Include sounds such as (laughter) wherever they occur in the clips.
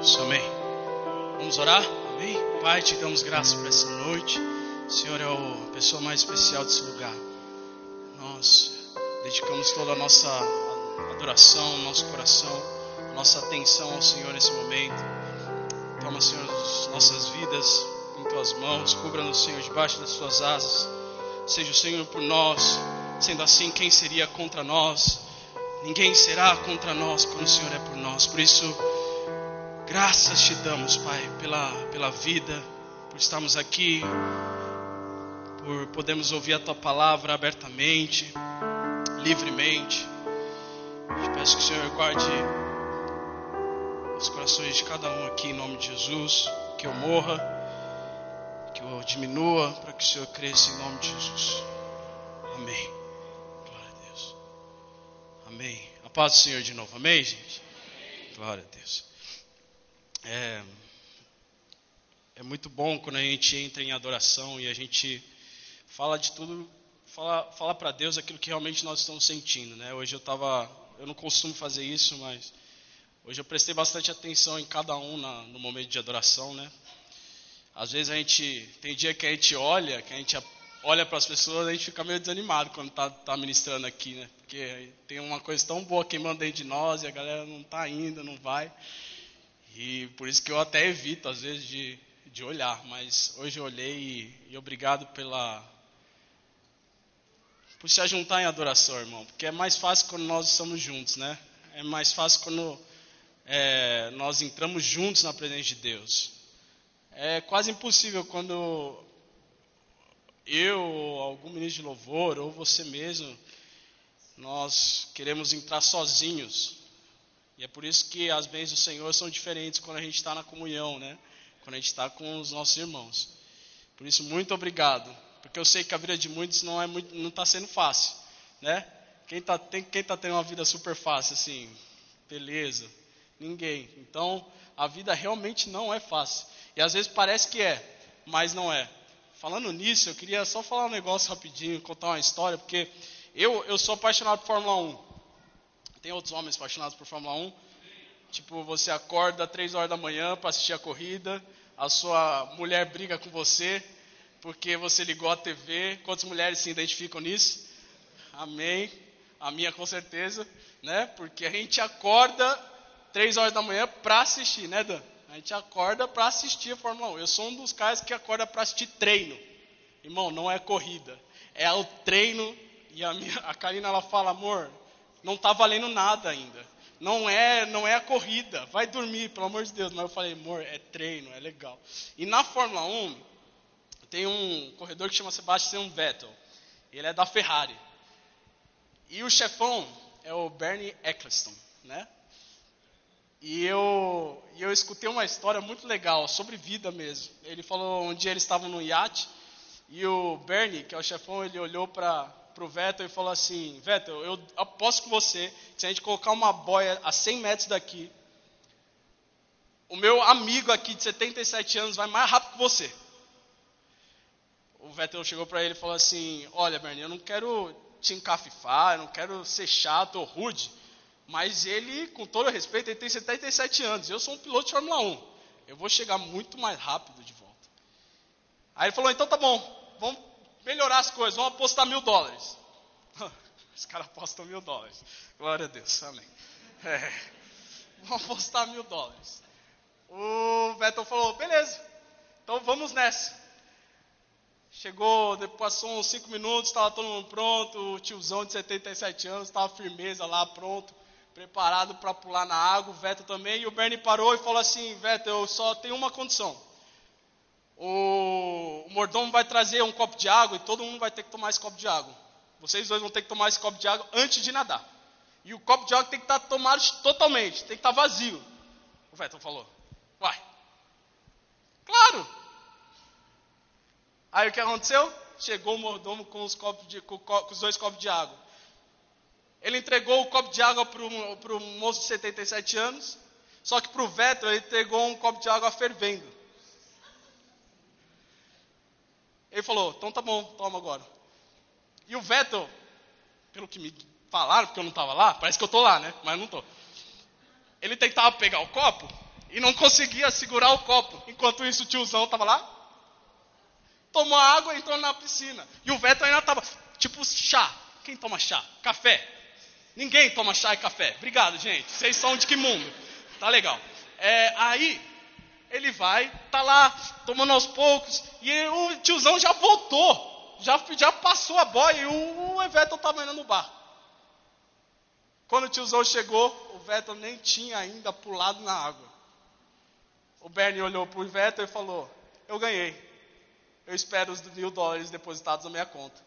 Deus. Amém. Vamos orar? Amém. Pai, te damos graça por essa noite. O Senhor é a pessoa mais especial desse lugar. Nós dedicamos toda a nossa adoração, nosso coração, nossa atenção ao Senhor nesse momento. Toma, Senhor, as nossas vidas em tuas mãos. Cubra-nos, Senhor, debaixo das tuas asas. Seja o Senhor por nós. Sendo assim, quem seria contra nós? Ninguém será contra nós quando o Senhor é por nós. Por isso, graças te damos, Pai, pela, pela vida, por estarmos aqui, por podermos ouvir a tua palavra abertamente, livremente. Te peço que o Senhor guarde os corações de cada um aqui em nome de Jesus, que eu morra, que eu diminua, para que o Senhor cresça em nome de Jesus. Amém. Glória a Deus. Amém. A paz do Senhor de novo. Amém, gente? Glória a Deus. É, é muito bom quando a gente entra em adoração e a gente fala de tudo, fala, fala para Deus aquilo que realmente nós estamos sentindo, né? Hoje eu estava, eu não costumo fazer isso, mas hoje eu prestei bastante atenção em cada um na, no momento de adoração, né? Às vezes a gente tem dia que a gente olha, que a gente olha para as pessoas, a gente fica meio desanimado quando está tá ministrando aqui, né? Porque tem uma coisa tão boa queimando dentro de nós e a galera não está indo, não vai. E por isso que eu até evito, às vezes, de, de olhar. Mas hoje eu olhei e, e obrigado pela. Por se ajuntar em adoração, irmão. Porque é mais fácil quando nós estamos juntos, né? É mais fácil quando é, nós entramos juntos na presença de Deus. É quase impossível quando eu, algum ministro de louvor, ou você mesmo, nós queremos entrar sozinhos. E é por isso que as bênçãos do Senhor são diferentes quando a gente está na comunhão, né? Quando a gente está com os nossos irmãos. Por isso, muito obrigado. Porque eu sei que a vida de muitos não é está sendo fácil, né? Quem está tá tendo uma vida super fácil, assim, beleza? Ninguém. Então, a vida realmente não é fácil. E às vezes parece que é, mas não é. Falando nisso, eu queria só falar um negócio rapidinho, contar uma história, porque eu, eu sou apaixonado por Fórmula 1. Tem outros homens apaixonados por Fórmula 1. Tipo, você acorda três horas da manhã para assistir a corrida, a sua mulher briga com você porque você ligou a TV. Quantas mulheres se identificam nisso? Amém. A minha com certeza, né? Porque a gente acorda três horas da manhã para assistir, né, Dan? A gente acorda para assistir a Fórmula 1. Eu sou um dos caras que acorda para assistir treino. Irmão, não é corrida. É o treino. E a, minha, a Karina ela fala, amor, não está valendo nada ainda. Não é, não é a corrida. Vai dormir, pelo amor de Deus. Mas eu falei, amor, é treino, é legal. E na Fórmula 1, tem um corredor que chama Sebastian Vettel. Ele é da Ferrari. E o chefão é o Bernie Eccleston, né? E eu, eu escutei uma história muito legal, sobre vida mesmo. Ele falou, um dia eles estavam no iate, e o Bernie, que é o chefão, ele olhou para o Vettel e falou assim, Vettel, eu aposto com você, que se a gente colocar uma boia a 100 metros daqui, o meu amigo aqui de 77 anos vai mais rápido que você. O Vettel chegou para ele e falou assim, olha Bernie, eu não quero te encafifar, eu não quero ser chato ou rude, mas ele, com todo respeito, ele tem 77 anos. Eu sou um piloto de Fórmula 1. Eu vou chegar muito mais rápido de volta. Aí ele falou: então tá bom, vamos melhorar as coisas, vamos apostar mil dólares. (laughs) Os caras apostam mil dólares. Glória a Deus, amém. É, vamos apostar mil dólares. O Vettel falou: beleza, então vamos nessa. Chegou, depois passou uns 5 minutos, estava todo mundo pronto, o tiozão de 77 anos estava firmeza lá, pronto preparado para pular na água, o Vettel também, e o Bernie parou e falou assim, Vettel, eu só tenho uma condição. O, o mordomo vai trazer um copo de água e todo mundo vai ter que tomar esse copo de água. Vocês dois vão ter que tomar esse copo de água antes de nadar. E o copo de água tem que estar tomado totalmente, tem que estar vazio. O Vettel falou, vai. Claro. Aí o que aconteceu? Chegou o mordomo com os, de, com os dois copos de água. Ele entregou o copo de água para o moço de 77 anos, só que para o Vettel ele entregou um copo de água fervendo. Ele falou, então tá bom, toma agora. E o Vettel, pelo que me falaram, porque eu não estava lá, parece que eu estou lá, né? Mas não estou. Ele tentava pegar o copo e não conseguia segurar o copo. Enquanto isso, o tiozão estava lá, tomou água e entrou na piscina. E o Veto ainda estava, tipo, chá. Quem toma chá? Café. Ninguém toma chá e café. Obrigado, gente. Vocês são de que mundo? Tá legal. É, aí, ele vai, tá lá, tomando aos poucos, e o tiozão já voltou. Já, já passou a boia e o, o Everton estava indo no bar. Quando o tiozão chegou, o Vettel nem tinha ainda pulado na água. O Bernie olhou para o Vettel e falou: Eu ganhei. Eu espero os mil dólares depositados na minha conta.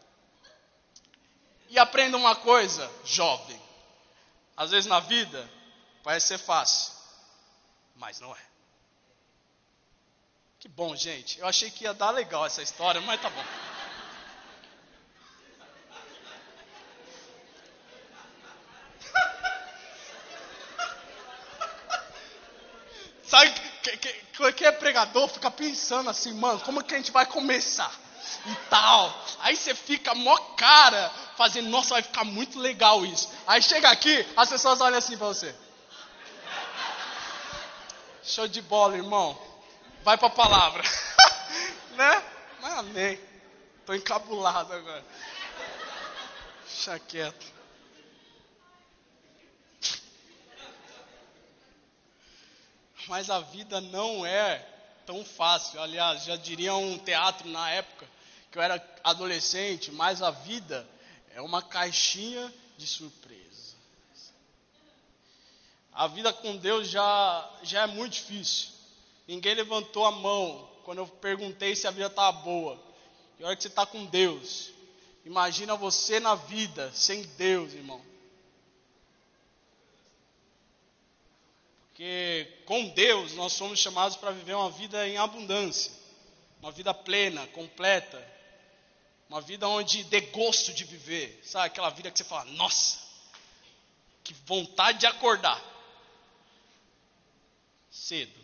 E aprenda uma coisa, jovem. Às vezes na vida parece ser fácil, mas não é. Que bom, gente. Eu achei que ia dar legal essa história, mas tá bom. (laughs) Sabe que, que, que é pregador fica pensando assim, mano, como que a gente vai começar? E tal. Aí você fica mó cara, fazendo, nossa, vai ficar muito legal isso. Aí chega aqui, as pessoas olham assim pra você. Show de bola, irmão. Vai pra palavra. (laughs) né? Mas amém. Tô encabulado agora. Deixa quieto. Mas a vida não é tão fácil. Aliás, já diria um teatro na época que eu era adolescente, mas a vida é uma caixinha de surpresa. A vida com Deus já, já é muito difícil. Ninguém levantou a mão quando eu perguntei se a vida estava boa. E olha que você está com Deus. Imagina você na vida sem Deus, irmão. Porque com Deus nós somos chamados para viver uma vida em abundância, uma vida plena, completa, uma vida onde dê gosto de viver, sabe? Aquela vida que você fala, nossa, que vontade de acordar cedo,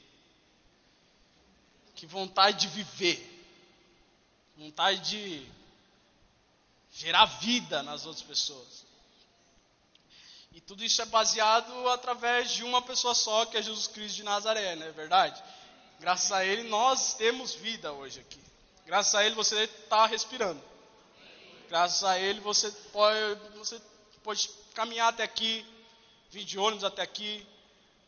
que vontade de viver, vontade de gerar vida nas outras pessoas. E tudo isso é baseado através de uma pessoa só, que é Jesus Cristo de Nazaré, não é verdade? Graças a Ele nós temos vida hoje aqui. Graças a Ele você está respirando. Graças a Ele você pode, você pode caminhar até aqui, vir de ônibus até aqui,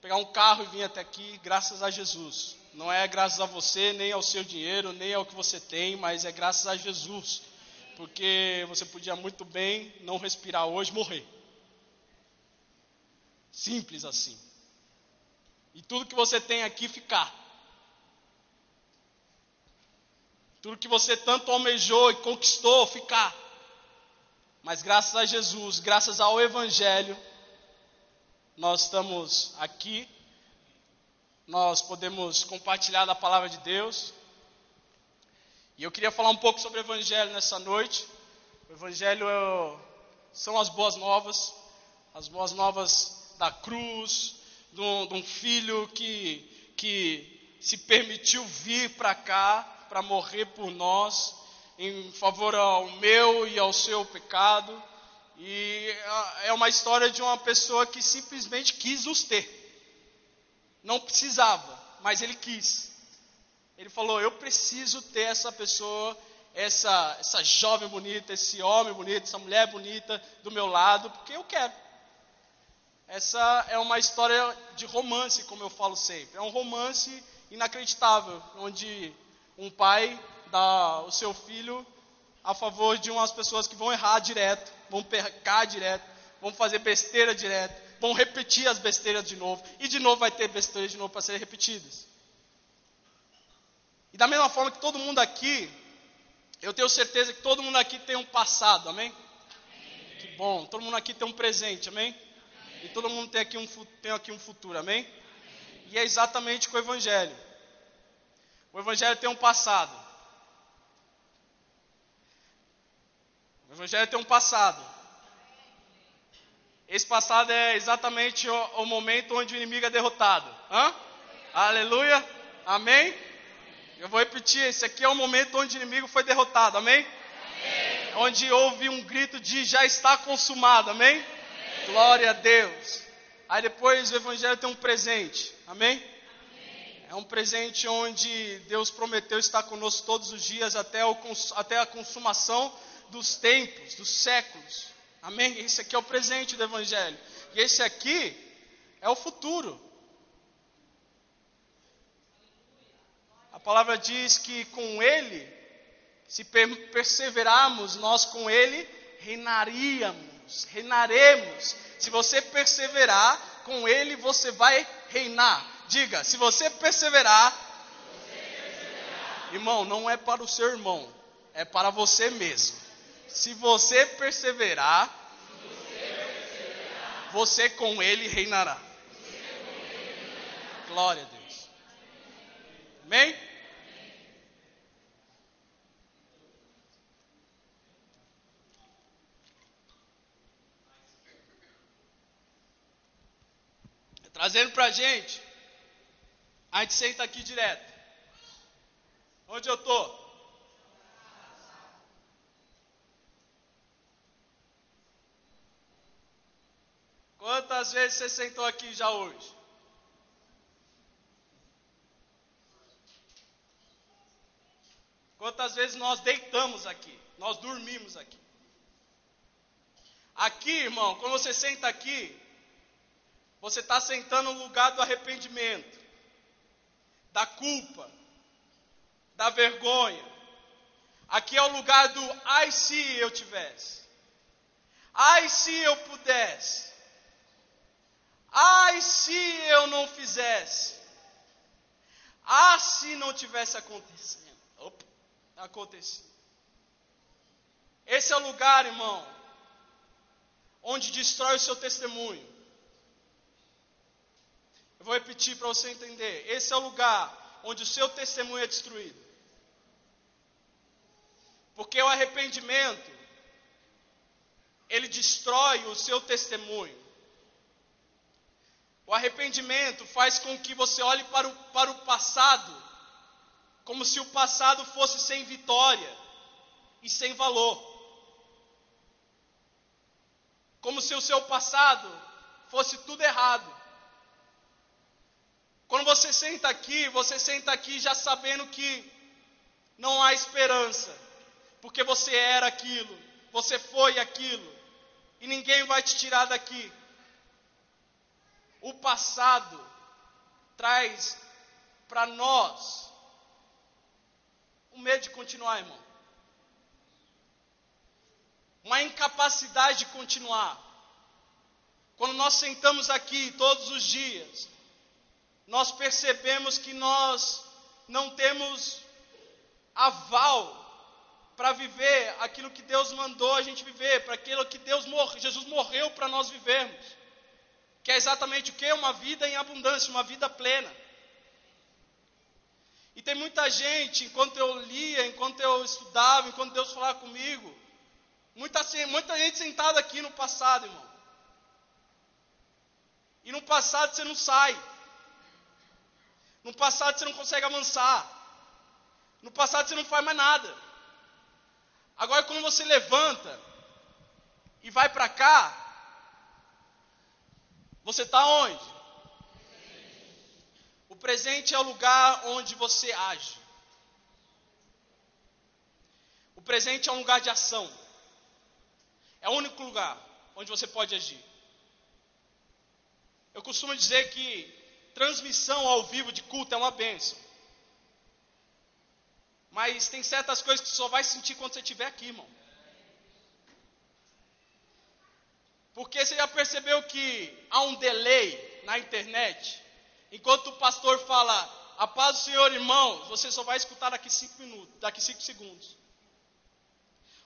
pegar um carro e vir até aqui, graças a Jesus. Não é graças a você, nem ao seu dinheiro, nem ao que você tem, mas é graças a Jesus. Porque você podia muito bem não respirar hoje, morrer. Simples assim. E tudo que você tem aqui ficar. Tudo que você tanto almejou e conquistou ficar. Mas graças a Jesus, graças ao Evangelho, nós estamos aqui. Nós podemos compartilhar da palavra de Deus. E eu queria falar um pouco sobre o Evangelho nessa noite. O Evangelho é, são as boas novas, as boas novas da cruz, de um, de um filho que, que se permitiu vir para cá para morrer por nós, em favor ao meu e ao seu pecado. E é uma história de uma pessoa que simplesmente quis nos ter. Não precisava, mas ele quis. Ele falou: Eu preciso ter essa pessoa, essa, essa jovem bonita, esse homem bonito, essa mulher bonita do meu lado, porque eu quero. Essa é uma história de romance, como eu falo sempre. É um romance inacreditável, onde um pai dá o seu filho a favor de umas pessoas que vão errar direto, vão pecar direto, vão fazer besteira direto, vão repetir as besteiras de novo, e de novo vai ter besteiras de novo para serem repetidas. E da mesma forma que todo mundo aqui, eu tenho certeza que todo mundo aqui tem um passado, amém? amém. Que bom, todo mundo aqui tem um presente, amém? E todo mundo tem aqui um, tem aqui um futuro, amém? E é exatamente com o Evangelho. O Evangelho tem um passado. O Evangelho tem um passado. Esse passado é exatamente o, o momento onde o inimigo é derrotado. Hã? Aleluia. Amém? Eu vou repetir: esse aqui é o momento onde o inimigo foi derrotado. Amém? amém. Onde houve um grito de já está consumado. Amém? Glória a Deus. Aí depois o Evangelho tem um presente. Amém? Amém? É um presente onde Deus prometeu estar conosco todos os dias até, o, até a consumação dos tempos, dos séculos. Amém? Esse aqui é o presente do Evangelho. E esse aqui é o futuro. A palavra diz que com Ele, se perseverarmos, nós com Ele reinaríamos, reinaremos. Se você perseverar, com Ele você vai reinar. Diga, se você perseverar, você perseverar, irmão, não é para o seu irmão, é para você mesmo. Se você perseverar, se você, com ele reinará. Glória a Deus. Amém? Trazendo para a gente a gente senta aqui direto. Onde eu estou? Quantas vezes você sentou aqui já hoje? Quantas vezes nós deitamos aqui? Nós dormimos aqui? Aqui, irmão, quando você senta aqui, você está sentando no lugar do arrependimento da culpa, da vergonha. Aqui é o lugar do ai se eu tivesse. Ai se eu pudesse. Ai se eu não fizesse. Ah, se não tivesse acontecendo. Opa, acontecido. Esse é o lugar, irmão, onde destrói o seu testemunho. Eu vou repetir para você entender. Esse é o lugar onde o seu testemunho é destruído. Porque o arrependimento, ele destrói o seu testemunho. O arrependimento faz com que você olhe para o, para o passado, como se o passado fosse sem vitória e sem valor. Como se o seu passado fosse tudo errado. Quando você senta aqui, você senta aqui já sabendo que não há esperança, porque você era aquilo, você foi aquilo, e ninguém vai te tirar daqui. O passado traz para nós o medo de continuar, irmão. Uma incapacidade de continuar. Quando nós sentamos aqui todos os dias, nós percebemos que nós não temos aval para viver aquilo que Deus mandou a gente viver, para aquilo que Deus Jesus morreu para nós vivermos. Que é exatamente o que? Uma vida em abundância, uma vida plena. E tem muita gente, enquanto eu lia, enquanto eu estudava, enquanto Deus falava comigo, muita, muita gente sentada aqui no passado, irmão. E no passado você não sai. No passado você não consegue avançar. No passado você não faz mais nada. Agora, quando você levanta e vai para cá, você está onde? O presente é o lugar onde você age. O presente é um lugar de ação. É o único lugar onde você pode agir. Eu costumo dizer que transmissão ao vivo de culto é uma benção. Mas tem certas coisas que você só vai sentir quando você estiver aqui, irmão. Porque você já percebeu que há um delay na internet? Enquanto o pastor fala, a paz do Senhor, irmãos, você só vai escutar daqui cinco minutos, daqui cinco segundos.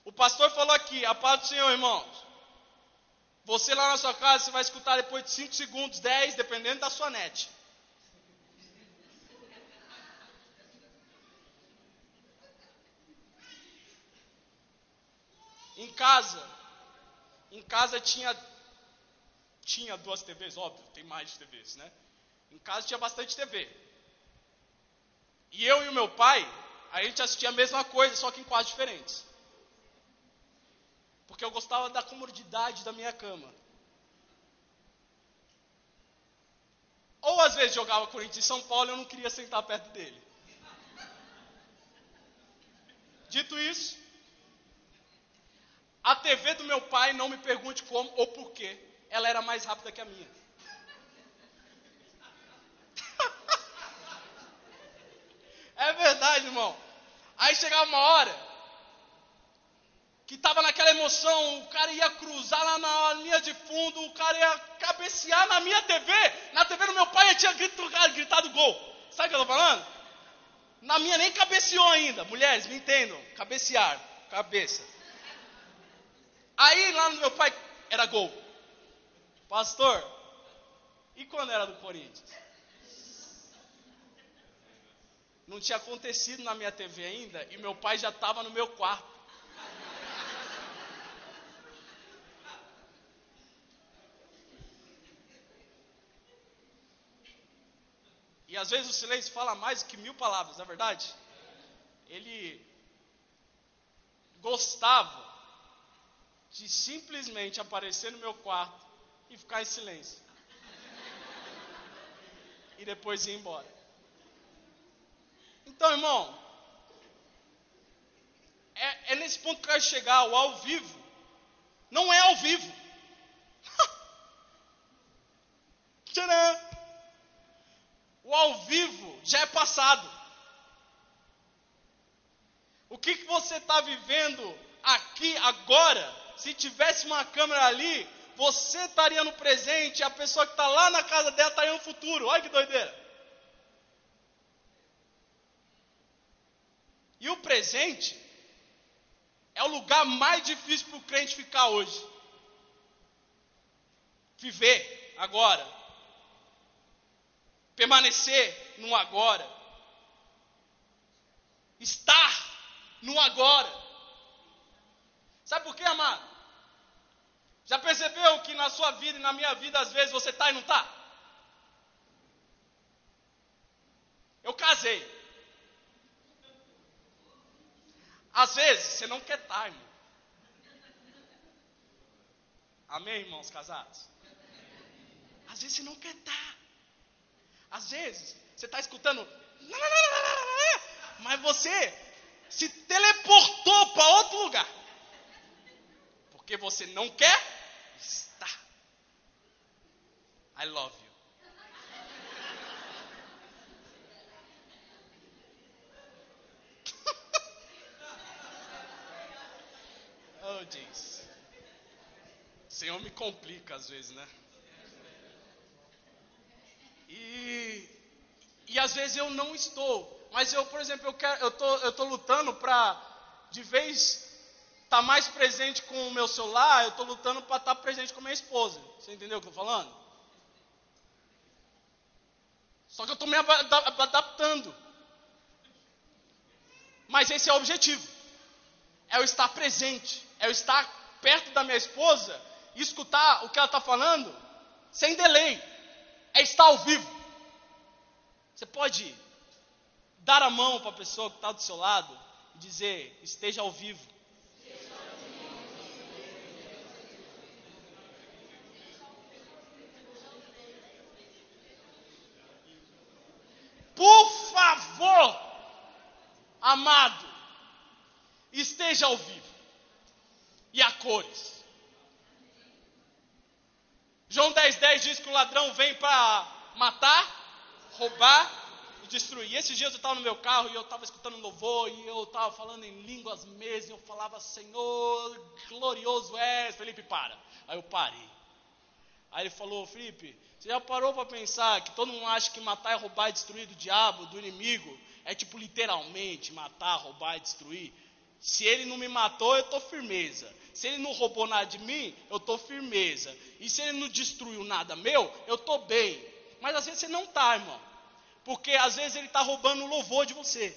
O pastor falou aqui, a paz do Senhor, irmãos. Você lá na sua casa, você vai escutar depois de 5 segundos, 10, dependendo da sua net. Em casa, em casa tinha tinha duas TVs, óbvio, tem mais de TVs, né? Em casa tinha bastante TV. E eu e o meu pai, a gente assistia a mesma coisa, só que em quartos diferentes. Porque eu gostava da comodidade da minha cama. Ou às vezes jogava Corinthians em São Paulo e eu não queria sentar perto dele. Dito isso, a TV do meu pai, não me pergunte como ou porquê, ela era mais rápida que a minha. (laughs) é verdade, irmão. Aí chegava uma hora que estava naquela emoção, o cara ia cruzar lá na linha de fundo, o cara ia cabecear na minha TV, na TV do meu pai eu tinha gritado, gritado gol. Sabe o que eu estou falando? Na minha nem cabeceou ainda. Mulheres, me entendam. Cabecear, cabeça. Aí lá no meu pai era gol. Pastor, e quando era do Corinthians? Não tinha acontecido na minha TV ainda e meu pai já estava no meu quarto. E às vezes o silêncio fala mais que mil palavras, não é verdade? Ele gostava de simplesmente aparecer no meu quarto e ficar em silêncio. E depois ir embora. Então, irmão, é, é nesse ponto que eu quero chegar. O ao vivo não é ao vivo. (laughs) Tcharam! O ao vivo já é passado. O que, que você está vivendo aqui agora? Se tivesse uma câmera ali, você estaria no presente a pessoa que está lá na casa dela estaria no futuro. Olha que doideira. E o presente é o lugar mais difícil para o crente ficar hoje. Viver agora permanecer no agora, estar no agora. Sabe por quê, amado? Já percebeu que na sua vida e na minha vida, às vezes, você está e não está? Eu casei. Às vezes, você não quer estar, tá, irmão. Amém, irmãos casados? Às vezes você não quer estar. Tá. Às vezes, você está escutando, mas você se teleportou para outro lugar. Porque você não quer estar. I love you. (laughs) oh. O Senhor me complica às vezes, né? E, e às vezes eu não estou. Mas eu, por exemplo, eu quero, eu tô, eu tô lutando para de vez estar tá mais presente com o meu celular, eu estou lutando para estar tá presente com a minha esposa. Você entendeu o que eu estou falando? Só que eu estou me adaptando. Mas esse é o objetivo. É eu estar presente. É eu estar perto da minha esposa e escutar o que ela está falando sem delay é estar ao vivo. Você pode dar a mão para a pessoa que está do seu lado e dizer: esteja ao vivo. Por favor, amado, esteja ao vivo e a cores. João 10,10 10 diz que o ladrão vem para matar, roubar e destruir. Esses dias eu estava no meu carro e eu estava escutando louvor e eu estava falando em línguas mesmo. Eu falava, Senhor, glorioso és. Felipe, para. Aí eu parei. Aí ele falou, Felipe, você já parou para pensar que todo mundo acha que matar é roubar e destruir do diabo, do inimigo? É tipo literalmente matar, roubar e destruir. Se ele não me matou, eu estou firmeza. Se ele não roubou nada de mim, eu estou firmeza. E se ele não destruiu nada meu, eu estou bem. Mas às vezes você não está, irmão. Porque às vezes ele está roubando o louvor de você.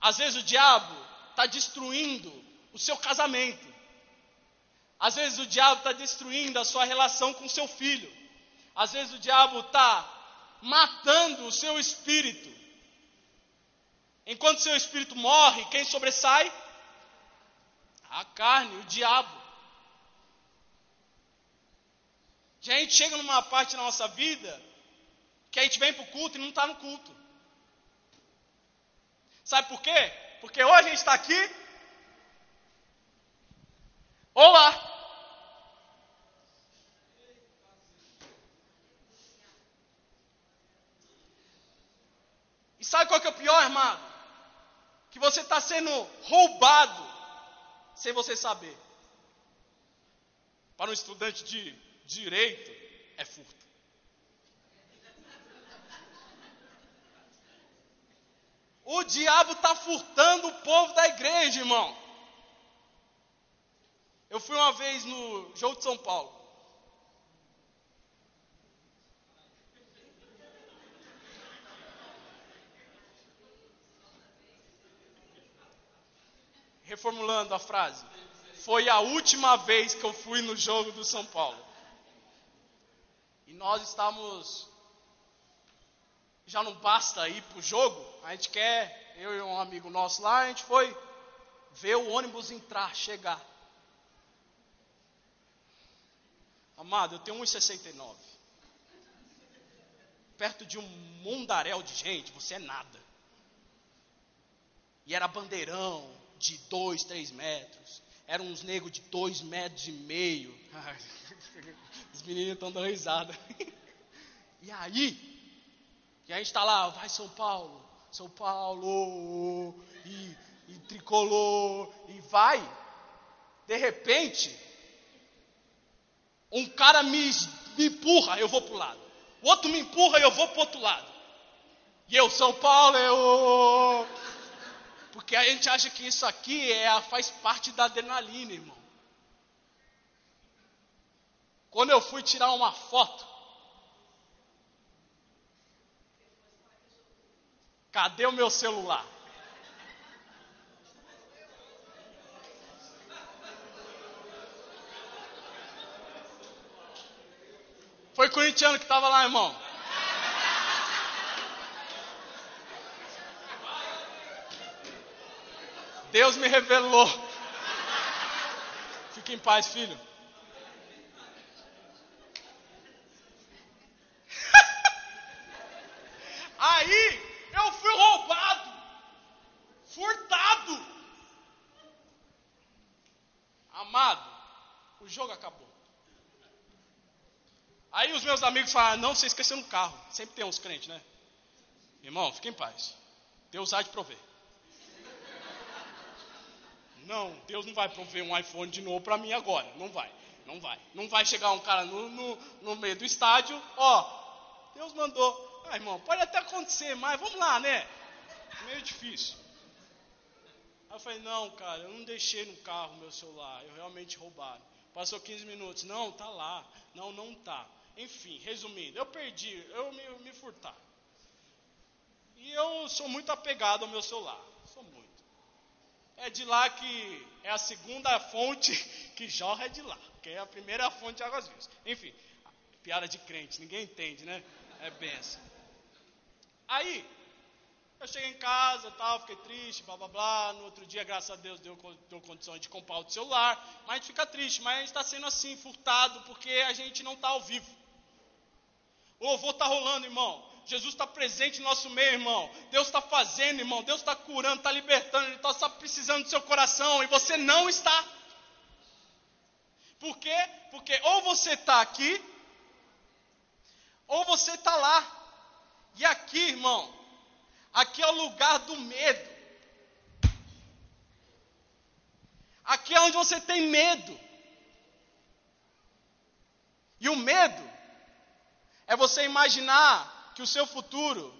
Às vezes o diabo está destruindo o seu casamento. Às vezes o diabo está destruindo a sua relação com seu filho. Às vezes o diabo está matando o seu espírito. Enquanto seu espírito morre, quem sobressai? A carne, o diabo. A gente chega numa parte da nossa vida que a gente vem para o culto e não está no culto. Sabe por quê? Porque ou a gente está aqui, ou lá. E sabe qual que é o pior, irmão? Que você está sendo roubado sem você saber. Para um estudante de direito, é furto. O diabo está furtando o povo da igreja, irmão. Eu fui uma vez no jogo de São Paulo. Reformulando a frase. Foi a última vez que eu fui no jogo do São Paulo. E nós estamos. Já não basta ir para o jogo, a gente quer, eu e um amigo nosso lá, a gente foi ver o ônibus entrar, chegar. Amado, eu tenho 1,69. Perto de um mundaréu de gente, você é nada. E era bandeirão de 2, 3 metros. Eram uns negros de 2 metros e meio. (laughs) Os meninos estão dando risada. (laughs) E aí, e a gente está lá, vai São Paulo, São Paulo, e, e tricolor, e vai. De repente, um cara me, me empurra, eu vou para o lado. O outro me empurra eu vou para o outro lado. E eu, São Paulo, eu. Porque a gente acha que isso aqui é, faz parte da adrenalina, irmão. Quando eu fui tirar uma foto, cadê o meu celular? Foi corintiano que estava lá, irmão. Deus me revelou. Fique em paz, filho. (laughs) Aí eu fui roubado, furtado. Amado, o jogo acabou. Aí os meus amigos falaram: Não, você esqueceu no carro. Sempre tem uns crentes, né? Irmão, fique em paz. Deus há de prover. Não, Deus não vai prover um iPhone de novo para mim agora. Não vai, não vai. Não vai chegar um cara no, no, no meio do estádio, ó, Deus mandou. Ah, irmão, pode até acontecer, mas vamos lá, né? Meio difícil. Aí eu falei, não, cara, eu não deixei no carro meu celular, eu realmente roubaram. Passou 15 minutos, não, tá lá. Não, não tá. Enfim, resumindo, eu perdi, eu me, me furtar. E eu sou muito apegado ao meu celular. É de lá que é a segunda fonte (laughs) que jorra é de lá. Que é a primeira fonte de águas vivas. Enfim, piada de crente, ninguém entende, né? É benção. Aí, eu cheguei em casa, tal, fiquei triste, blá blá blá. No outro dia, graças a Deus, deu, deu condições de comprar o celular. Mas a gente fica triste, mas a gente está sendo assim, furtado, porque a gente não está ao vivo. O louvor está rolando, irmão. Jesus está presente no nosso meio, irmão. Deus está fazendo, irmão. Deus está curando, está libertando. Ele está precisando do seu coração e você não está. Por quê? Porque ou você está aqui, ou você está lá. E aqui, irmão, aqui é o lugar do medo. Aqui é onde você tem medo. E o medo é você imaginar que o seu futuro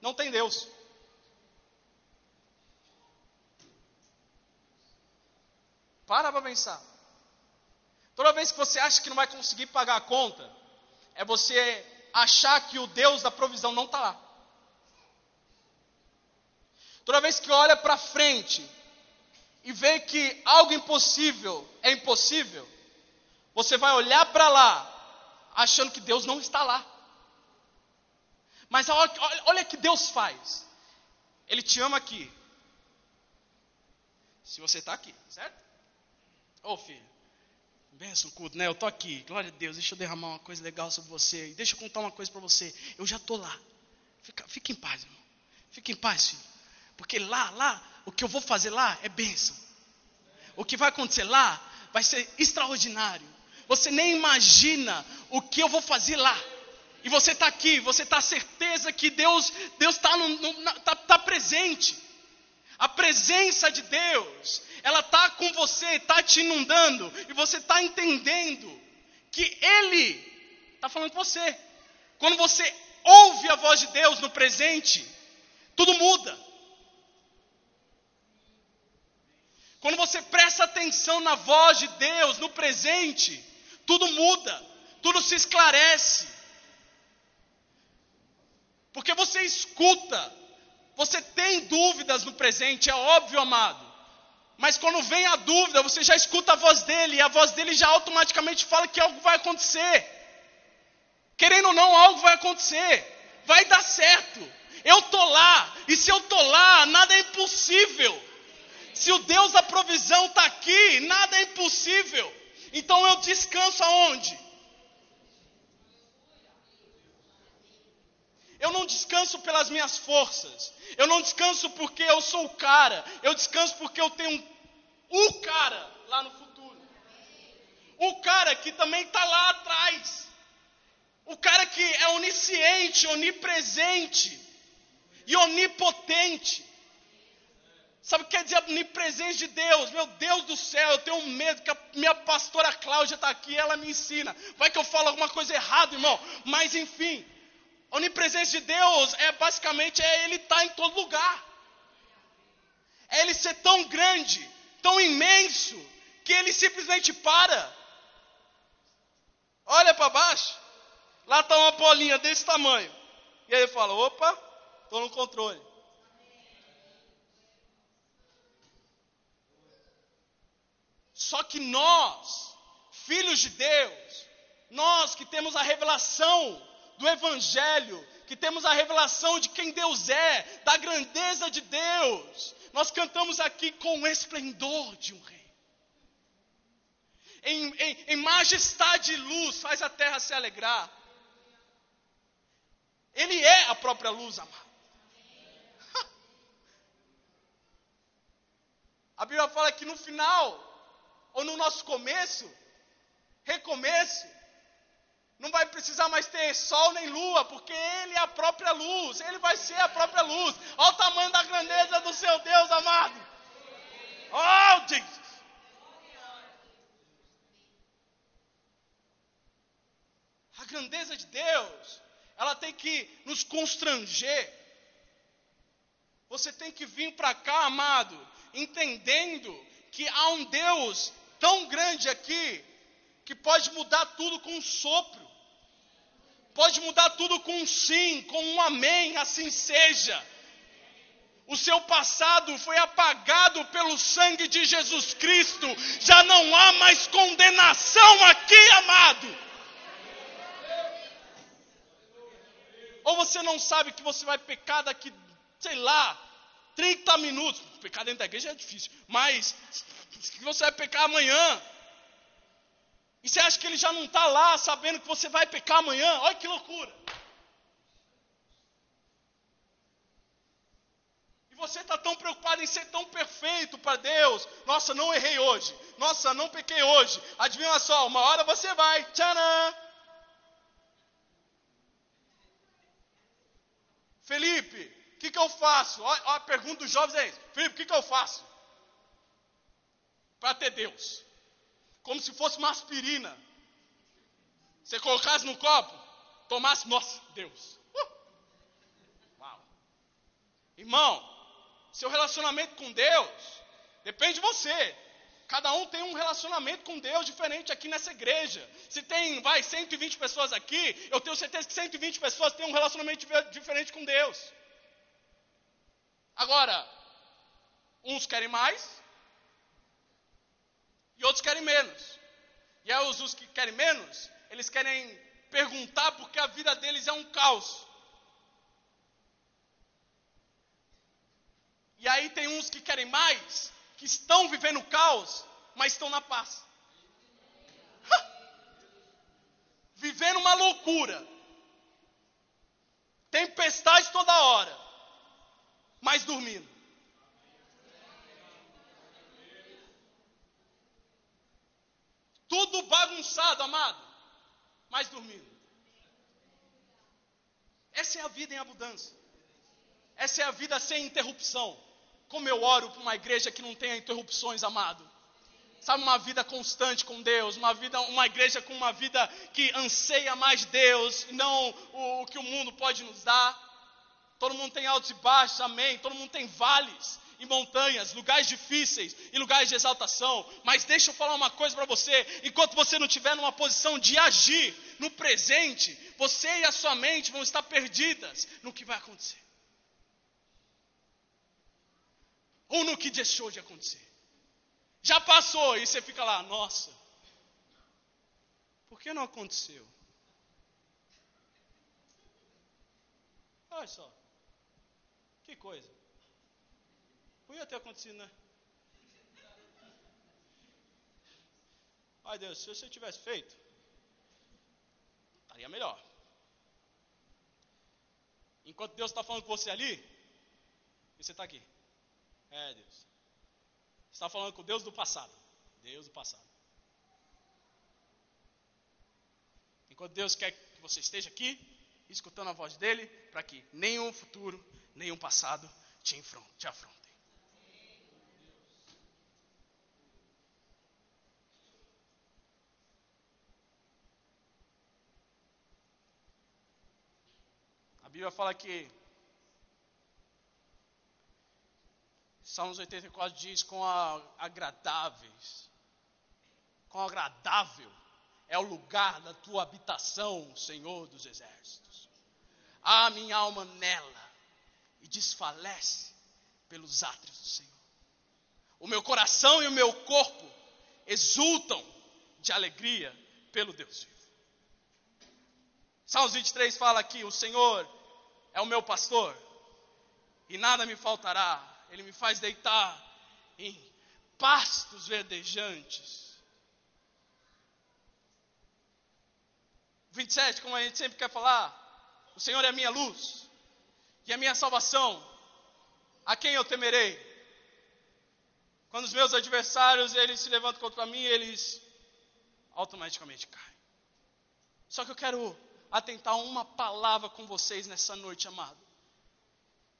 não tem Deus. Para para pensar. Toda vez que você acha que não vai conseguir pagar a conta, é você achar que o Deus da provisão não está lá. Toda vez que olha para frente e vê que algo impossível é impossível, você vai olhar para lá achando que Deus não está lá. Mas olha, olha que Deus faz. Ele te ama aqui. Se você está aqui, certo? Ô oh, filho, Benção, culto, né? Eu tô aqui. Glória a Deus. Deixa eu derramar uma coisa legal sobre você. Deixa eu contar uma coisa para você. Eu já tô lá. Fica, fica em paz, irmão. Fica em paz, filho. Porque lá, lá, o que eu vou fazer lá é bênção. O que vai acontecer lá vai ser extraordinário. Você nem imagina o que eu vou fazer lá. E você está aqui, você está certeza que Deus Deus está tá, tá presente. A presença de Deus, ela está com você, está te inundando, e você está entendendo que Ele está falando com você. Quando você ouve a voz de Deus no presente, tudo muda. Quando você presta atenção na voz de Deus no presente, tudo muda, tudo se esclarece. Porque você escuta, você tem dúvidas no presente, é óbvio, amado. Mas quando vem a dúvida, você já escuta a voz dele, e a voz dele já automaticamente fala que algo vai acontecer. Querendo ou não, algo vai acontecer. Vai dar certo. Eu tô lá, e se eu tô lá, nada é impossível. Se o Deus da provisão está aqui, nada é impossível. Então eu descanso aonde? Eu não descanso pelas minhas forças. Eu não descanso porque eu sou o cara. Eu descanso porque eu tenho um, o cara lá no futuro. O cara que também está lá atrás. O cara que é onisciente, onipresente e onipotente. Sabe o que quer dizer onipresença de Deus? Meu Deus do céu, eu tenho medo que a minha pastora Cláudia está aqui, ela me ensina. Vai que eu falo alguma coisa errada, irmão. Mas enfim, a onipresença de Deus é basicamente é Ele estar tá em todo lugar. É Ele ser tão grande, tão imenso, que Ele simplesmente para. Olha para baixo, lá está uma bolinha desse tamanho. E aí ele fala: opa, estou no controle. Só que nós, filhos de Deus, nós que temos a revelação do Evangelho, que temos a revelação de quem Deus é, da grandeza de Deus. Nós cantamos aqui com o esplendor de um rei. Em, em, em majestade e luz, faz a terra se alegrar. Ele é a própria luz, amado. (laughs) A Bíblia fala que no final, ou no nosso começo, recomeço, não vai precisar mais ter sol nem lua, porque Ele é a própria luz, Ele vai ser a própria luz. Olha o tamanho da grandeza do seu Deus amado. Oh, Jesus. A grandeza de Deus, ela tem que nos constranger. Você tem que vir para cá, amado, entendendo que há um Deus tão grande aqui que pode mudar tudo com um sopro pode mudar tudo com um sim, com um amém, assim seja. O seu passado foi apagado pelo sangue de Jesus Cristo, já não há mais condenação aqui, amado. Ou você não sabe que você vai pecar daqui, sei lá, 30 minutos. Pecar dentro da igreja é difícil, mas que você vai pecar amanhã. E você acha que ele já não está lá sabendo que você vai pecar amanhã? Olha que loucura. E você está tão preocupado em ser tão perfeito para Deus. Nossa, não errei hoje. Nossa, não pequei hoje. Adivinha só, uma hora você vai. Tcharam! Felipe, o que, que eu faço? Olha, a pergunta dos jovens é. Felipe, o que, que eu faço? Para ter Deus como se fosse uma aspirina. Você colocasse no copo, tomasse, nossa, Deus. Uh! Uau. Irmão, seu relacionamento com Deus depende de você. Cada um tem um relacionamento com Deus diferente aqui nessa igreja. Se tem, vai, 120 pessoas aqui, eu tenho certeza que 120 pessoas têm um relacionamento diferente com Deus. Agora, uns querem mais, e outros querem menos. E aí os, os que querem menos, eles querem perguntar porque a vida deles é um caos. E aí tem uns que querem mais, que estão vivendo caos, mas estão na paz. vivendo uma loucura, tempestade toda hora, mas dormindo. Bagunçado, amado, mas dormindo. Essa é a vida em abundância. Essa é a vida sem interrupção. Como eu oro para uma igreja que não tenha interrupções, amado. Sabe, uma vida constante com Deus, uma vida, uma igreja com uma vida que anseia mais Deus, não o, o que o mundo pode nos dar. Todo mundo tem altos e baixos, amém. Todo mundo tem vales e montanhas, lugares difíceis e lugares de exaltação. Mas deixa eu falar uma coisa para você: enquanto você não estiver numa posição de agir no presente, você e a sua mente vão estar perdidas no que vai acontecer. Ou no que deixou de acontecer. Já passou e você fica lá, nossa, por que não aconteceu? Olha só, que coisa. Podia ter acontecido, né? Ai Deus, se você tivesse feito, estaria melhor. Enquanto Deus está falando com você ali, e você está aqui. É Deus. Está falando com Deus do passado. Deus do passado. Enquanto Deus quer que você esteja aqui, escutando a voz dele, para que nenhum futuro, nenhum passado te, te afronte. Bíblia fala que Salmos 84 diz: com agradáveis, com agradável é o lugar da tua habitação, Senhor dos exércitos. A minha alma nela e desfalece pelos átrios do Senhor. O meu coração e o meu corpo exultam de alegria pelo Deus vivo. Salmos 23 fala que o Senhor é o meu pastor, e nada me faltará. Ele me faz deitar em pastos verdejantes. 27, como a gente sempre quer falar, o Senhor é a minha luz e a minha salvação. A quem eu temerei? Quando os meus adversários eles se levantam contra mim, eles automaticamente caem. Só que eu quero atentar uma palavra com vocês nessa noite, amado.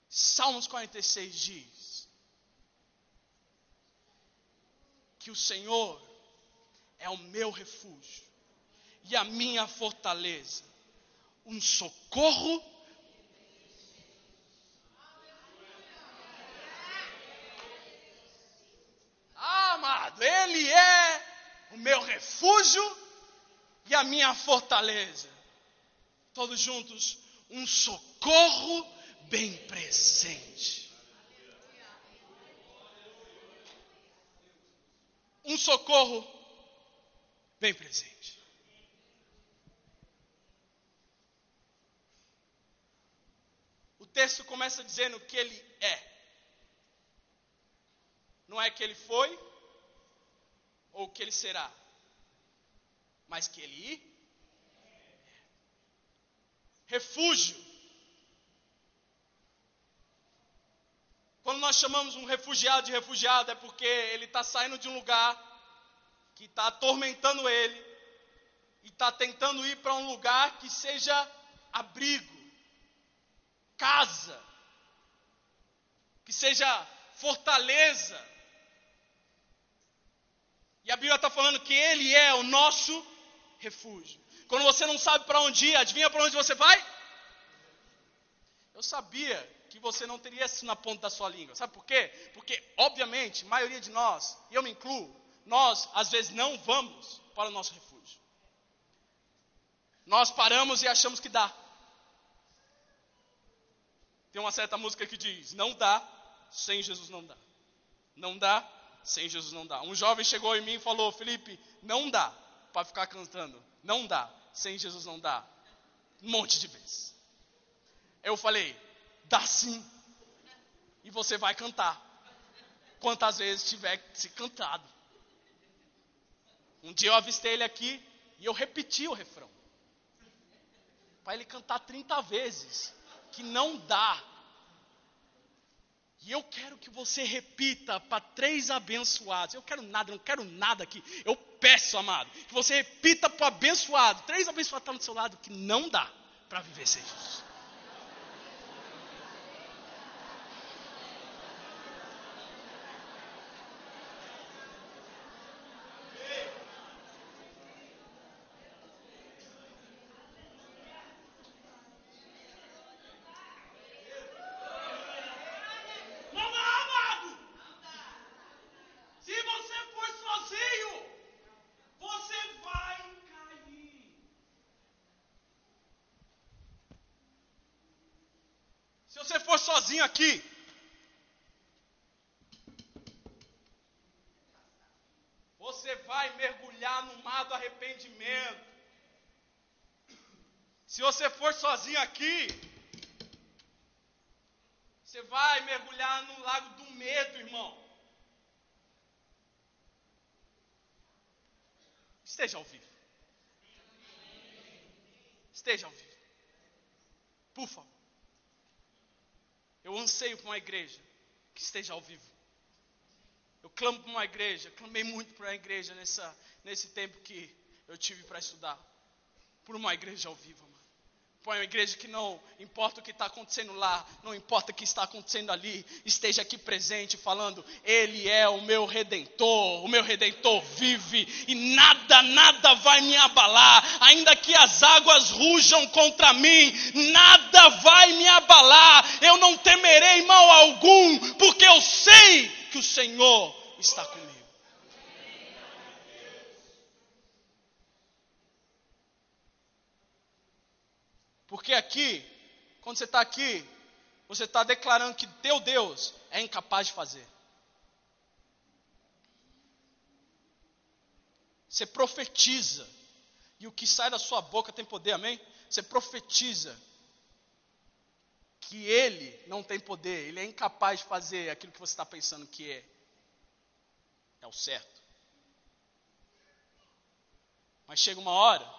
Salmos 46 diz que o Senhor é o meu refúgio e a minha fortaleza, um socorro. Ah, amado, Ele é o meu refúgio e a minha fortaleza todos juntos, um socorro bem presente. Um socorro bem presente. O texto começa dizendo que ele é. Não é que ele foi ou que ele será, mas que ele refúgio. Quando nós chamamos um refugiado de refugiado, é porque ele está saindo de um lugar que está atormentando ele e está tentando ir para um lugar que seja abrigo, casa, que seja fortaleza. E a Bíblia está falando que Ele é o nosso refúgio. Quando você não sabe para onde ir, adivinha para onde você vai? Eu sabia que você não teria isso na ponta da sua língua. Sabe por quê? Porque, obviamente, a maioria de nós, e eu me incluo, nós às vezes não vamos para o nosso refúgio. Nós paramos e achamos que dá. Tem uma certa música que diz: Não dá, sem Jesus não dá. Não dá, sem Jesus não dá. Um jovem chegou em mim e falou: Felipe, não dá para ficar cantando. Não dá. Sem Jesus não dá. Um monte de vezes. Eu falei, dá sim. E você vai cantar. Quantas vezes tiver se cantado. Um dia eu avistei ele aqui e eu repeti o refrão. para ele cantar 30 vezes, que não dá. E eu quero que você repita para três abençoados. Eu quero nada, não quero nada aqui. Eu peço, amado, que você repita para o abençoado. Três abençoados estão do seu lado que não dá para viver sem Jesus. Sozinho aqui. Você vai mergulhar no mar do arrependimento. Se você for sozinho aqui, você vai mergulhar no lago do medo, irmão. Esteja ao vivo. Esteja ao vivo. Por favor. Eu anseio por uma igreja que esteja ao vivo. Eu clamo por uma igreja, clamei muito por uma igreja nessa, nesse tempo que eu tive para estudar. Por uma igreja ao vivo, mano. Por uma igreja que não importa o que está acontecendo lá, não importa o que está acontecendo ali, esteja aqui presente falando: Ele é o meu redentor, o meu redentor vive e nada, nada vai me abalar, ainda que as águas rujam contra mim, nada vai me abalar, eu não temerei mal algum, porque eu sei que o Senhor está comigo. Porque aqui, quando você está aqui, você está declarando que teu Deus é incapaz de fazer. Você profetiza. E o que sai da sua boca tem poder, amém? Você profetiza que ele não tem poder, ele é incapaz de fazer aquilo que você está pensando que é. É o certo. Mas chega uma hora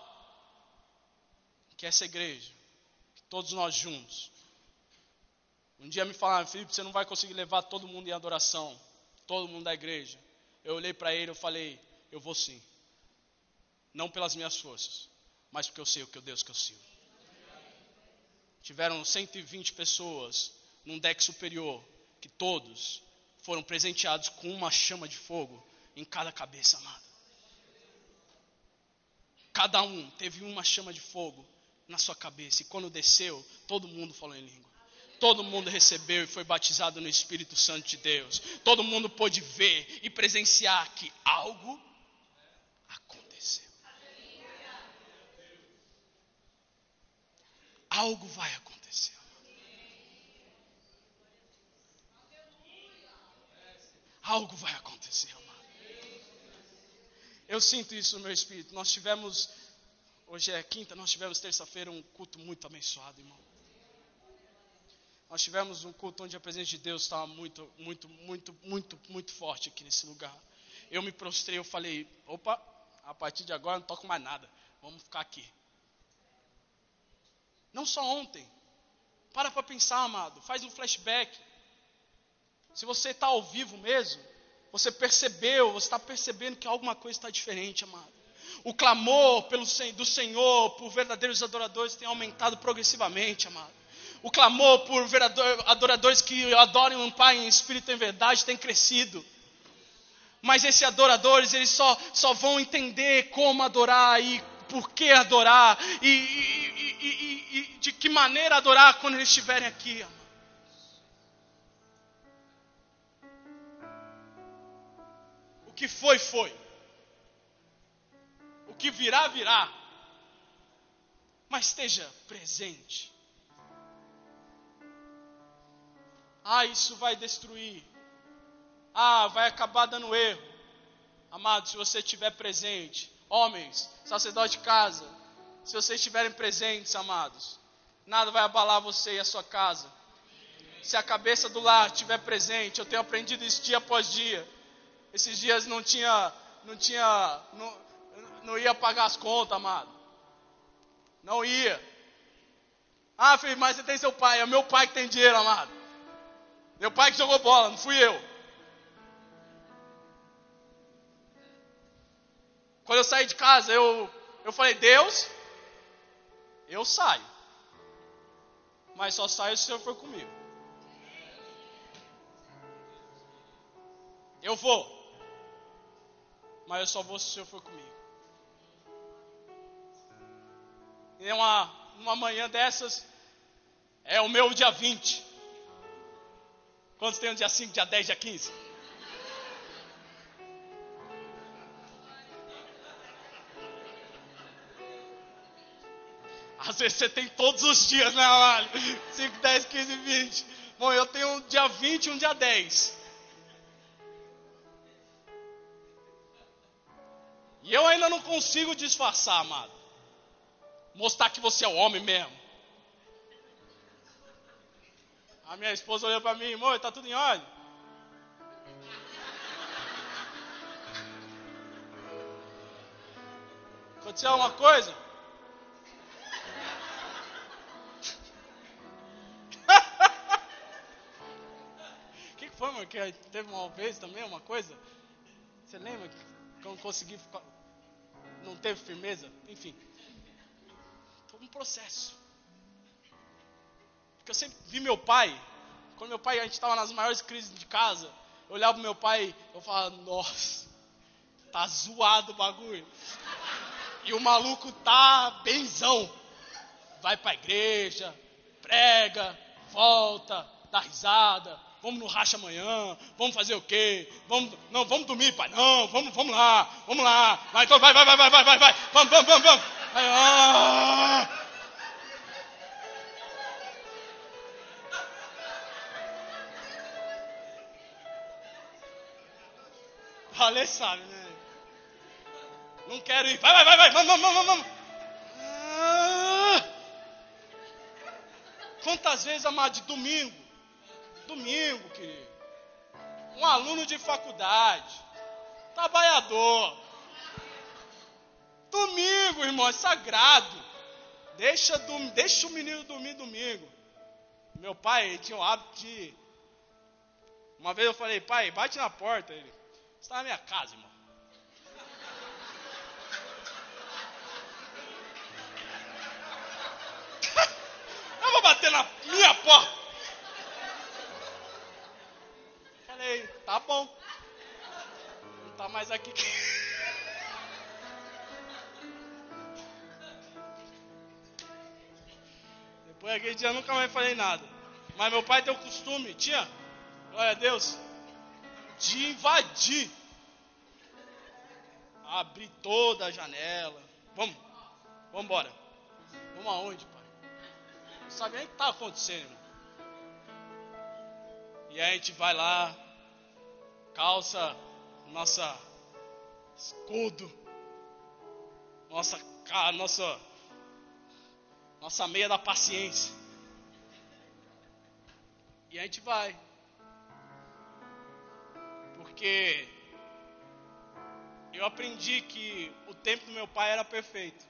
que essa igreja todos nós juntos. Um dia me falaram, Felipe, você não vai conseguir levar todo mundo em adoração, todo mundo da igreja. Eu olhei para ele e falei, eu vou sim. Não pelas minhas forças, mas porque eu sei o que Deus que eu sirvo. Tiveram 120 pessoas num deck superior, que todos foram presenteados com uma chama de fogo em cada cabeça, amado. Cada um teve uma chama de fogo na sua cabeça. E quando desceu, todo mundo falou em língua. Todo mundo recebeu e foi batizado no Espírito Santo de Deus. Todo mundo pôde ver e presenciar que algo aconteceu. Algo vai acontecer. Algo vai acontecer, amado. Eu sinto isso no meu espírito. Nós tivemos Hoje é quinta, nós tivemos terça-feira um culto muito abençoado, irmão. Nós tivemos um culto onde a presença de Deus estava muito, muito, muito, muito, muito forte aqui nesse lugar. Eu me prostrei, eu falei, opa, a partir de agora não toco mais nada, vamos ficar aqui. Não só ontem. Para para pensar, amado, faz um flashback. Se você está ao vivo mesmo, você percebeu, você está percebendo que alguma coisa está diferente, amado o clamor pelo, do Senhor por verdadeiros adoradores tem aumentado progressivamente, amado. O clamor por adoradores que adorem um Pai em espírito em verdade tem crescido. Mas esses adoradores, eles só, só vão entender como adorar e por que adorar e, e, e, e de que maneira adorar quando eles estiverem aqui. Amado. O que foi, foi que virá, virá. Mas esteja presente. Ah, isso vai destruir. Ah, vai acabar dando erro. Amado, se você estiver presente, homens, sacerdote de casa, se vocês estiverem presentes, amados, nada vai abalar você e a sua casa. Se a cabeça do lar estiver presente, eu tenho aprendido isso dia após dia. Esses dias não tinha, não tinha, não, não ia pagar as contas, amado. Não ia. Ah, filho, mas você tem seu pai. É meu pai que tem dinheiro, amado. Meu pai que jogou bola, não fui eu. Quando eu saí de casa, eu, eu falei, Deus, eu saio. Mas só saio se o Senhor for comigo. Eu vou. Mas eu só vou se o Senhor for comigo. E uma, uma manhã dessas, é o meu dia 20. Quantos tem o dia 5, dia 10, dia 15? Às vezes você tem todos os dias, né, Amália? 5, 10, 15, 20. Bom, eu tenho um dia 20 e um dia 10. E eu ainda não consigo disfarçar, amado. Mostrar que você é homem mesmo. A minha esposa olhou para mim, amor, tá tudo em ordem? Aconteceu alguma coisa? O (laughs) que, que foi, amor? Que teve uma vez também uma coisa? Você lembra que não consegui não teve firmeza, enfim. Um processo. Porque eu sempre vi meu pai, quando meu pai, a gente estava nas maiores crises de casa, eu olhava pro meu pai, eu falava, nossa, tá zoado o bagulho. E o maluco tá benzão. Vai pra igreja, prega, volta, dá risada, vamos no racha amanhã, vamos fazer o quê? Vamos, não, vamos dormir, pai. Não, vamos, vamos lá, vamos lá. Vai, então, vai, vai, vai, vai, vai, vai. Vamos, vamos, vamos, vamos. Vai, ah. Ale sabe, né? Não quero ir. Vai, vai, vai, vai. Vamos, vamos, vamos. Ah. Quantas vezes, amado, de domingo, Domingo, querido. Um aluno de faculdade. Trabalhador. Domingo, irmão, é sagrado. Deixa, deixa o menino dormir domingo. Meu pai tinha o hábito de. Uma vez eu falei, pai, bate na porta. Ele, você está na minha casa, irmão. (laughs) eu vou bater na minha porta. falei, tá bom. Não tá mais aqui. (laughs) Depois aquele dia nunca mais falei nada. Mas meu pai tem o costume, tinha, glória a Deus, de invadir. Abrir toda a janela. Vamos, vamos embora. Vamos aonde, pai? Não sabe nem o que está acontecendo, irmão. E aí a gente vai lá, calça nossa escudo, nossa, nossa, nossa meia da paciência. E a gente vai. Porque eu aprendi que o tempo do meu pai era perfeito.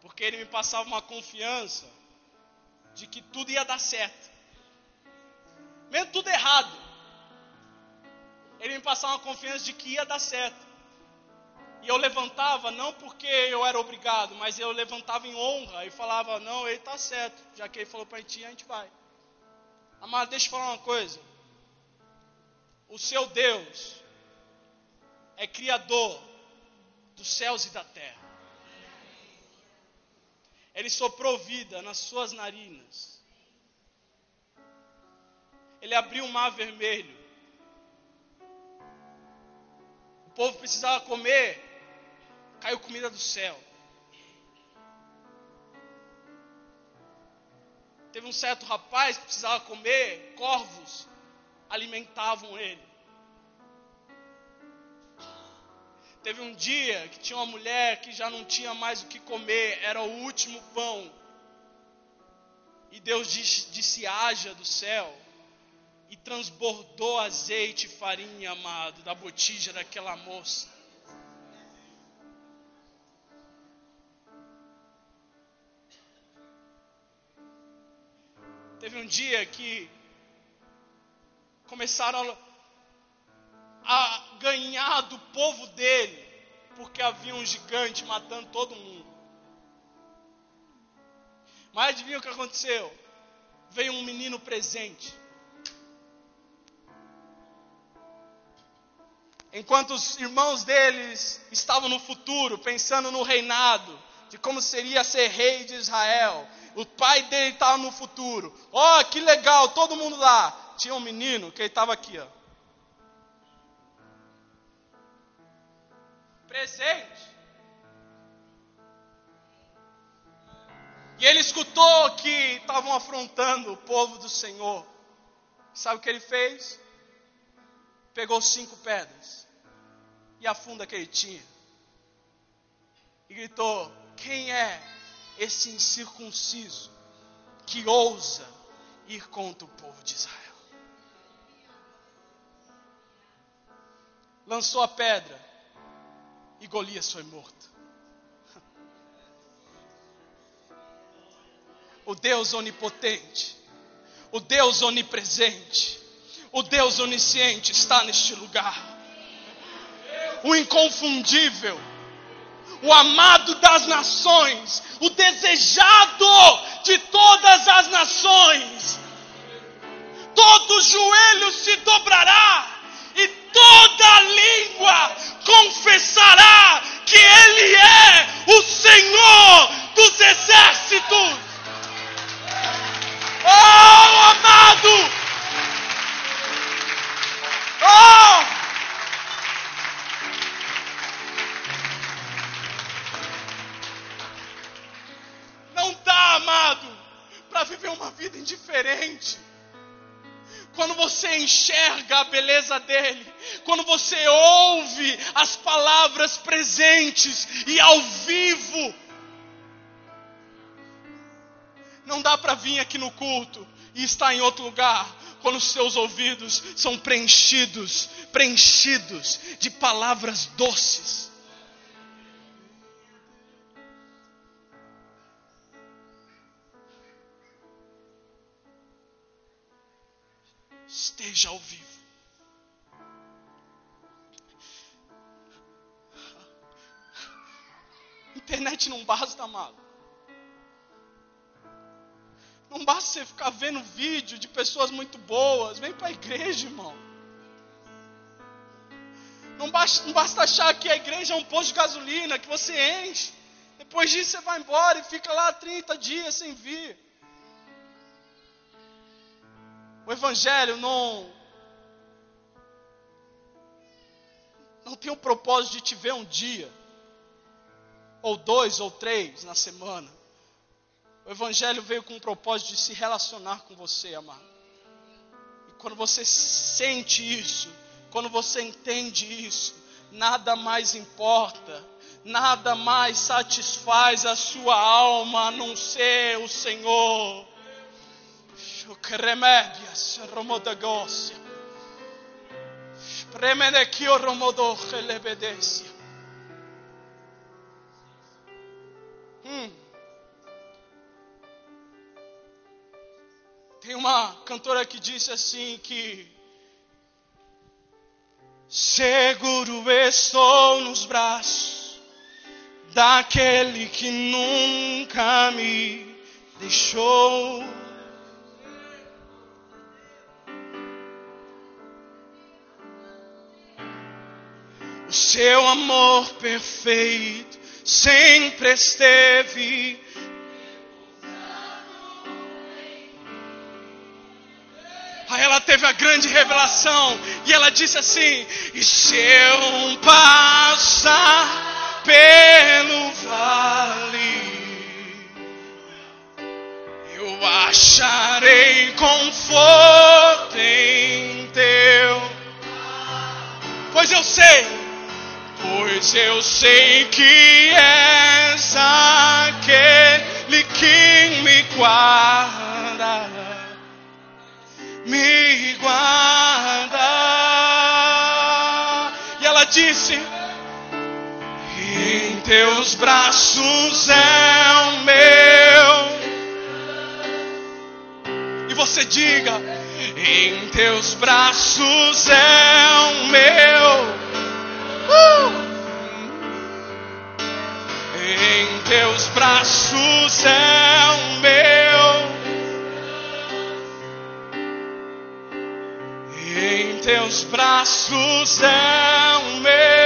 Porque ele me passava uma confiança de que tudo ia dar certo. Mesmo tudo errado ele me passava uma confiança de que ia dar certo. E eu levantava não porque eu era obrigado, mas eu levantava em honra e falava: Não, ele está certo, já que ele falou para a gente a gente vai. Amado, deixa eu falar uma coisa. O seu Deus é criador dos céus e da terra. Ele soprou vida nas suas narinas. Ele abriu o mar vermelho povo precisava comer, caiu comida do céu. Teve um certo rapaz que precisava comer, corvos alimentavam ele. Teve um dia que tinha uma mulher que já não tinha mais o que comer, era o último pão. E Deus disse, disse haja do céu e transbordou azeite e farinha, amado, da botija daquela moça. Teve um dia que começaram a ganhar do povo dele, porque havia um gigante matando todo mundo. Mas adivinha o que aconteceu? Veio um menino presente. Enquanto os irmãos deles estavam no futuro, pensando no reinado, de como seria ser rei de Israel, o pai dele estava no futuro. Ó, oh, que legal, todo mundo lá. Tinha um menino que ele estava aqui, ó. Presente. E ele escutou que estavam afrontando o povo do Senhor. Sabe o que ele fez? Pegou cinco pedras e a funda que ele tinha. E gritou: Quem é esse incircunciso que ousa ir contra o povo de Israel? Lançou a pedra e Golias foi morto. O Deus onipotente, o Deus onipresente, o Deus onisciente está neste lugar. O inconfundível, o amado das nações, o desejado de todas as nações. Todo joelho se dobrará e toda língua confessará que Ele é o Senhor dos exércitos. Oh, amado! Oh! Dá, amado, para viver uma vida indiferente quando você enxerga a beleza dele, quando você ouve as palavras presentes e ao vivo, não dá para vir aqui no culto e estar em outro lugar quando seus ouvidos são preenchidos, preenchidos de palavras doces. Esteja ao vivo. Internet não basta, amado. Não basta você ficar vendo vídeo de pessoas muito boas. Vem para a igreja, irmão. Não basta, não basta achar que a igreja é um posto de gasolina que você enche. Depois disso você vai embora e fica lá 30 dias sem vir. O evangelho não não tem o propósito de te ver um dia ou dois ou três na semana. O Evangelho veio com o propósito de se relacionar com você, amado. E quando você sente isso, quando você entende isso, nada mais importa, nada mais satisfaz a sua alma a não ser o Senhor. Que remédios, romodagócia. Premenekio romodoche lebedecia. Hum. Tem uma cantora que disse assim que seguro estou nos braços daquele que nunca me deixou. Seu amor perfeito sempre esteve Aí ela teve a grande revelação e ela disse assim: E se eu passar pelo vale, eu acharei conforto em teu. Pois eu sei, eu sei que és aquele que me guarda me guarda. E ela disse: Em teus braços é o meu. você diga: Em teus braços é o meu. Braços é o meu. Em teus braços é o meu.